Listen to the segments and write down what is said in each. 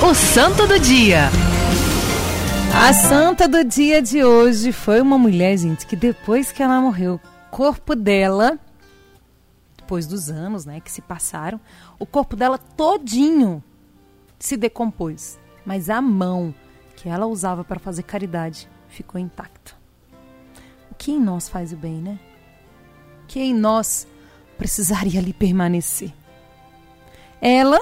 O Santo do Dia. A santa do dia de hoje foi uma mulher, gente, que depois que ela morreu, o corpo dela, depois dos anos, né, que se passaram, o corpo dela todinho se decompôs, mas a mão que ela usava para fazer caridade ficou intacta. O que em nós faz o bem, né? O que em nós precisaria ali permanecer? Ela,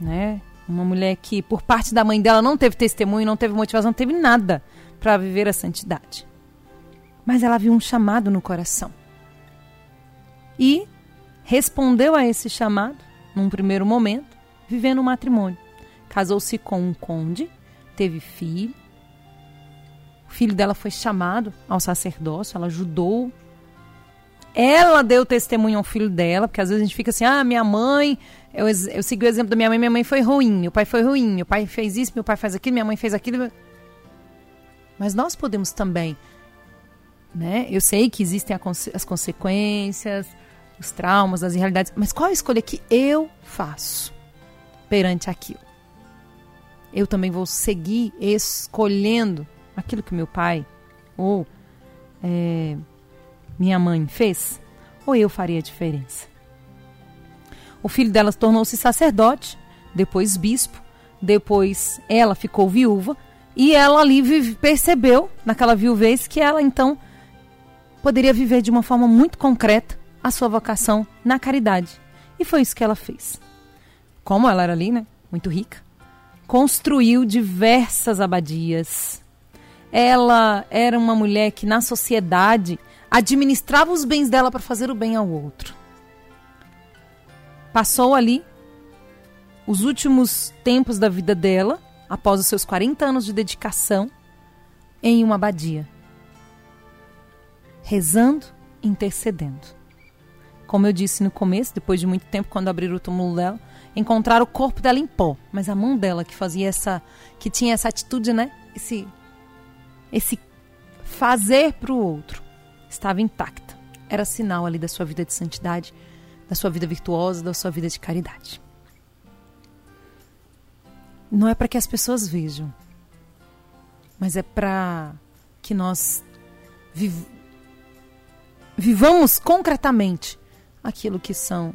né, uma mulher que, por parte da mãe dela, não teve testemunho, não teve motivação, não teve nada para viver a santidade. Mas ela viu um chamado no coração. E respondeu a esse chamado, num primeiro momento, vivendo um matrimônio. Casou-se com um conde, teve filho. O filho dela foi chamado ao sacerdócio, ela ajudou ela deu testemunho ao filho dela, porque às vezes a gente fica assim, ah, minha mãe, eu, eu segui o exemplo da minha mãe, minha mãe foi ruim, meu pai foi ruim, meu pai fez isso, meu pai faz aquilo, minha mãe fez aquilo. Mas nós podemos também, né? Eu sei que existem as consequências, os traumas, as irrealidades, mas qual a escolha que eu faço perante aquilo? Eu também vou seguir escolhendo aquilo que meu pai ou é, minha mãe fez? Ou eu faria a diferença? O filho dela tornou-se sacerdote, depois bispo, depois ela ficou viúva e ela ali percebeu, naquela viuvez, que ela então poderia viver de uma forma muito concreta a sua vocação na caridade. E foi isso que ela fez. Como ela era ali, né? Muito rica. Construiu diversas abadias. Ela era uma mulher que na sociedade administrava os bens dela para fazer o bem ao outro. Passou ali os últimos tempos da vida dela, após os seus 40 anos de dedicação, em uma abadia, rezando, intercedendo. Como eu disse no começo, depois de muito tempo, quando abriram o túmulo dela, encontraram o corpo dela em pó, mas a mão dela que fazia essa, que tinha essa atitude, né? Esse, esse fazer para o outro estava intacta. Era sinal ali da sua vida de santidade, da sua vida virtuosa, da sua vida de caridade. Não é para que as pessoas vejam, mas é para que nós viv vivamos concretamente aquilo que são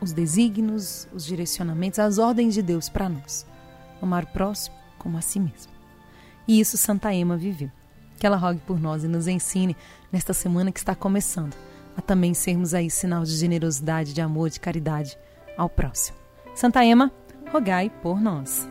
os desígnios, os direcionamentos, as ordens de Deus para nós. Amar o próximo como a si mesmo. E isso Santa Ema viveu que ela rogue por nós e nos ensine nesta semana que está começando a também sermos aí sinal de generosidade, de amor, de caridade ao próximo. Santa Ema, rogai por nós.